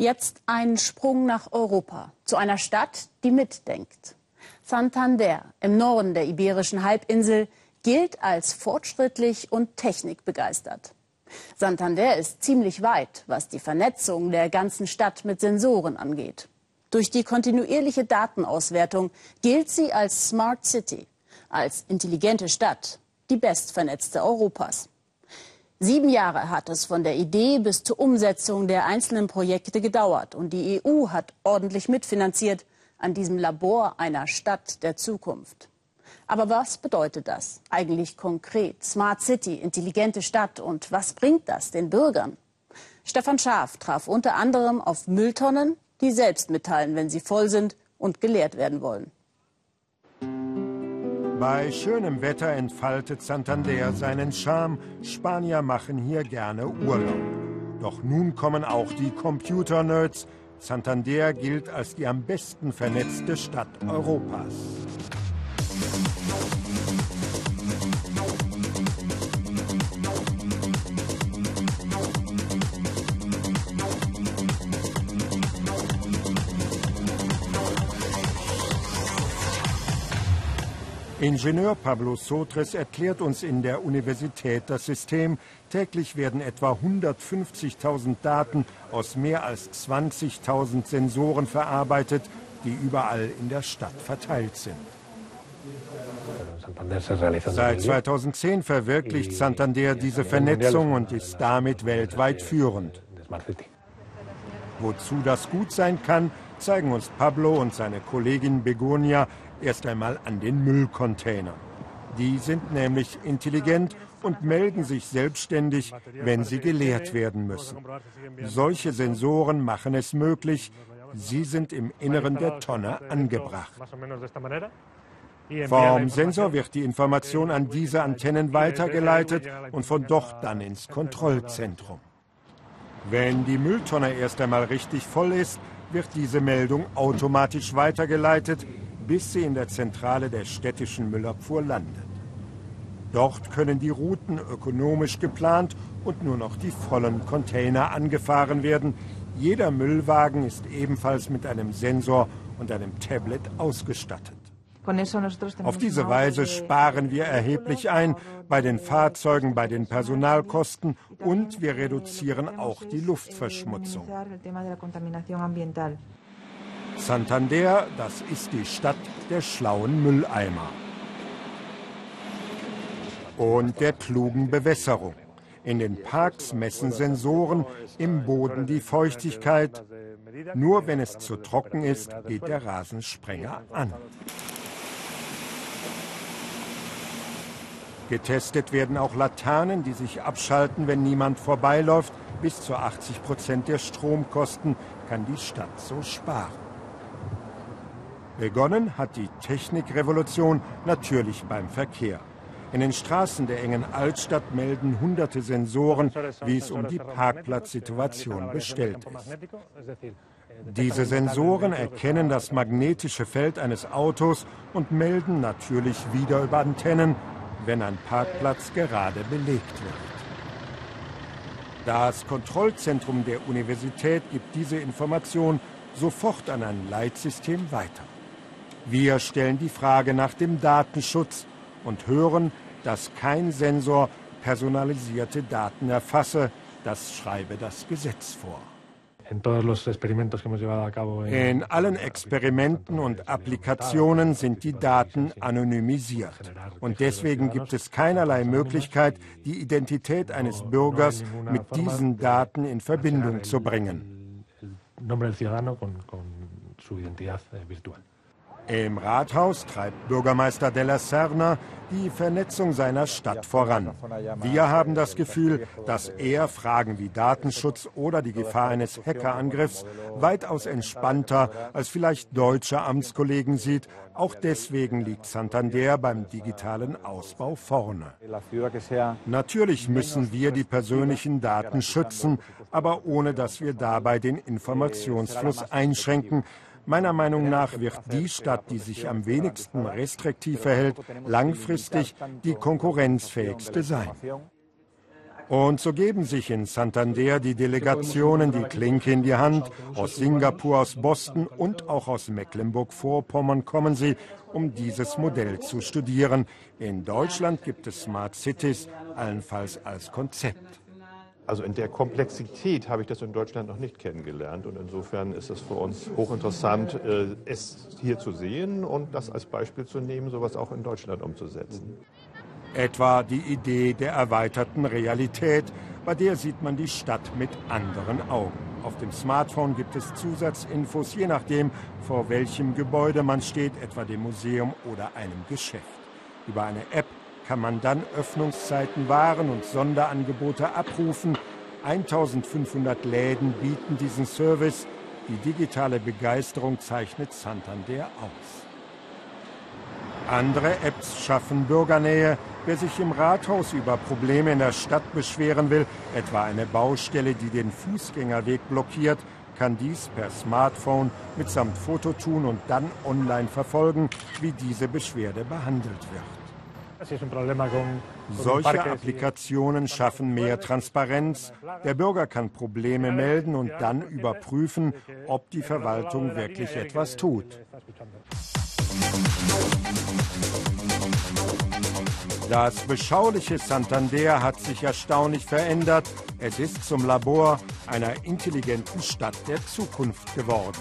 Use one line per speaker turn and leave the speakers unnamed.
Jetzt ein Sprung nach Europa, zu einer Stadt, die mitdenkt. Santander im Norden der Iberischen Halbinsel gilt als fortschrittlich und technikbegeistert. Santander ist ziemlich weit, was die Vernetzung der ganzen Stadt mit Sensoren angeht. Durch die kontinuierliche Datenauswertung gilt sie als Smart City, als intelligente Stadt, die bestvernetzte Europas. Sieben Jahre hat es von der Idee bis zur Umsetzung der einzelnen Projekte gedauert. Und die EU hat ordentlich mitfinanziert an diesem Labor einer Stadt der Zukunft. Aber was bedeutet das eigentlich konkret? Smart City, intelligente Stadt und was bringt das den Bürgern? Stefan Schaaf traf unter anderem auf Mülltonnen, die selbst mitteilen, wenn sie voll sind und geleert werden wollen.
Bei schönem Wetter entfaltet Santander seinen Charme. Spanier machen hier gerne Urlaub. Doch nun kommen auch die Computer-Nerds. Santander gilt als die am besten vernetzte Stadt Europas. Ingenieur Pablo Sotres erklärt uns in der Universität das System. Täglich werden etwa 150.000 Daten aus mehr als 20.000 Sensoren verarbeitet, die überall in der Stadt verteilt sind. Seit 2010 verwirklicht Santander diese Vernetzung und ist damit weltweit führend. Wozu das gut sein kann, zeigen uns Pablo und seine Kollegin Begonia erst einmal an den Müllcontainern. Die sind nämlich intelligent und melden sich selbstständig, wenn sie geleert werden müssen. Solche Sensoren machen es möglich. Sie sind im Inneren der Tonne angebracht. Vom Sensor wird die Information an diese Antennen weitergeleitet und von dort dann ins Kontrollzentrum. Wenn die Mülltonne erst einmal richtig voll ist, wird diese Meldung automatisch weitergeleitet, bis sie in der Zentrale der städtischen Müllabfuhr landet. Dort können die Routen ökonomisch geplant und nur noch die vollen Container angefahren werden. Jeder Müllwagen ist ebenfalls mit einem Sensor und einem Tablet ausgestattet. Auf diese Weise sparen wir erheblich ein bei den Fahrzeugen, bei den Personalkosten und wir reduzieren auch die Luftverschmutzung. Santander, das ist die Stadt der schlauen Mülleimer und der klugen Bewässerung. In den Parks messen Sensoren im Boden die Feuchtigkeit. Nur wenn es zu trocken ist, geht der Rasensprenger an. Getestet werden auch Laternen, die sich abschalten, wenn niemand vorbeiläuft. Bis zu 80 Prozent der Stromkosten kann die Stadt so sparen. Begonnen hat die Technikrevolution natürlich beim Verkehr. In den Straßen der engen Altstadt melden hunderte Sensoren, wie es um die Parkplatzsituation bestellt ist. Diese Sensoren erkennen das magnetische Feld eines Autos und melden natürlich wieder über Antennen, wenn ein Parkplatz gerade belegt wird. Das Kontrollzentrum der Universität gibt diese Information sofort an ein Leitsystem weiter. Wir stellen die Frage nach dem Datenschutz und hören, dass kein Sensor personalisierte Daten erfasse. Das schreibe das Gesetz vor. In allen Experimenten und Applikationen sind die Daten anonymisiert. Und deswegen gibt es keinerlei Möglichkeit, die Identität eines Bürgers mit diesen Daten in Verbindung zu bringen. Im Rathaus treibt Bürgermeister Della Serna die Vernetzung seiner Stadt voran. Wir haben das Gefühl, dass er Fragen wie Datenschutz oder die Gefahr eines Hackerangriffs weitaus entspannter als vielleicht deutsche Amtskollegen sieht. Auch deswegen liegt Santander beim digitalen Ausbau vorne. Natürlich müssen wir die persönlichen Daten schützen, aber ohne dass wir dabei den Informationsfluss einschränken, Meiner Meinung nach wird die Stadt, die sich am wenigsten restriktiv verhält, langfristig die konkurrenzfähigste sein. Und so geben sich in Santander die Delegationen die Klinke in die Hand. Aus Singapur, aus Boston und auch aus Mecklenburg-Vorpommern kommen sie, um dieses Modell zu studieren. In Deutschland gibt es Smart Cities, allenfalls als Konzept.
Also in der Komplexität habe ich das in Deutschland noch nicht kennengelernt und insofern ist es für uns hochinteressant, äh, es hier zu sehen und das als Beispiel zu nehmen, sowas auch in Deutschland umzusetzen.
Etwa die Idee der erweiterten Realität, bei der sieht man die Stadt mit anderen Augen. Auf dem Smartphone gibt es Zusatzinfos, je nachdem, vor welchem Gebäude man steht, etwa dem Museum oder einem Geschäft. Über eine App kann man dann Öffnungszeiten, Waren und Sonderangebote abrufen. 1500 Läden bieten diesen Service. Die digitale Begeisterung zeichnet Santander aus. Andere Apps schaffen Bürgernähe. Wer sich im Rathaus über Probleme in der Stadt beschweren will, etwa eine Baustelle, die den Fußgängerweg blockiert, kann dies per Smartphone mitsamt Foto tun und dann online verfolgen, wie diese Beschwerde behandelt wird. Solche Applikationen schaffen mehr Transparenz. Der Bürger kann Probleme melden und dann überprüfen, ob die Verwaltung wirklich etwas tut. Das beschauliche Santander hat sich erstaunlich verändert. Es ist zum Labor einer intelligenten Stadt der Zukunft geworden.